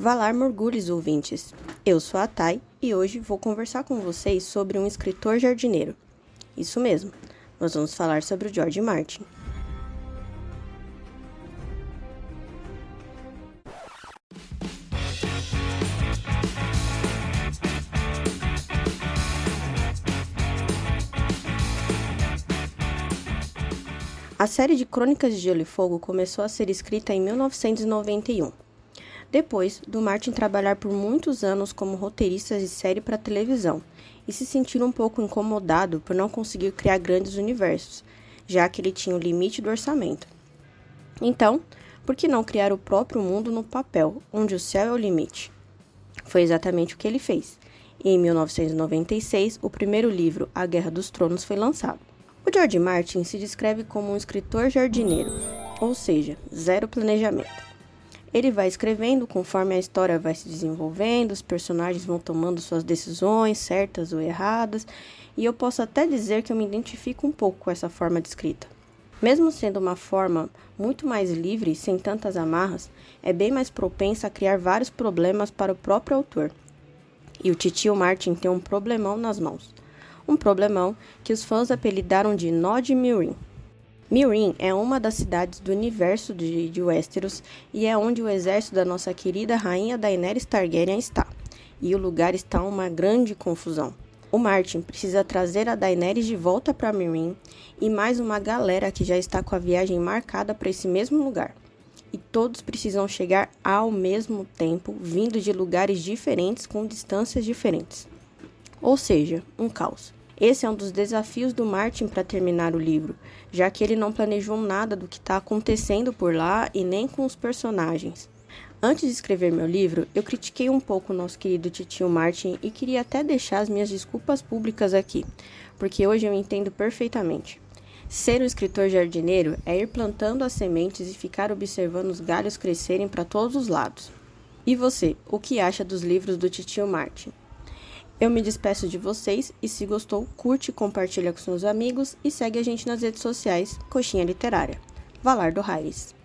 Valar Morgulhos, ouvintes! Eu sou a Thay e hoje vou conversar com vocês sobre um escritor jardineiro. Isso mesmo, nós vamos falar sobre o George Martin. A série de Crônicas de Gelo e Fogo começou a ser escrita em 1991 depois do Martin trabalhar por muitos anos como roteirista de série para televisão e se sentir um pouco incomodado por não conseguir criar grandes universos, já que ele tinha o limite do orçamento. Então, por que não criar o próprio mundo no papel, onde o céu é o limite? Foi exatamente o que ele fez. E em 1996, o primeiro livro, A Guerra dos Tronos, foi lançado. O George Martin se descreve como um escritor jardineiro, ou seja, zero planejamento. Ele vai escrevendo conforme a história vai se desenvolvendo, os personagens vão tomando suas decisões, certas ou erradas, e eu posso até dizer que eu me identifico um pouco com essa forma de escrita. Mesmo sendo uma forma muito mais livre, sem tantas amarras, é bem mais propensa a criar vários problemas para o próprio autor. E o titio Martin tem um problemão nas mãos. Um problemão que os fãs apelidaram de Nod Mirin. Mirin é uma das cidades do universo de, de Westeros e é onde o exército da nossa querida rainha Daenerys Targaryen está. E o lugar está uma grande confusão. O Martin precisa trazer a Daenerys de volta para Mirin e mais uma galera que já está com a viagem marcada para esse mesmo lugar. E todos precisam chegar ao mesmo tempo, vindo de lugares diferentes com distâncias diferentes. Ou seja, um caos. Esse é um dos desafios do Martin para terminar o livro, já que ele não planejou nada do que está acontecendo por lá e nem com os personagens. Antes de escrever meu livro, eu critiquei um pouco o nosso querido titio Martin e queria até deixar as minhas desculpas públicas aqui, porque hoje eu entendo perfeitamente. Ser um escritor jardineiro é ir plantando as sementes e ficar observando os galhos crescerem para todos os lados. E você, o que acha dos livros do titio Martin? Eu me despeço de vocês e se gostou, curte, compartilha com seus amigos e segue a gente nas redes sociais Coxinha Literária. Valar do Raires.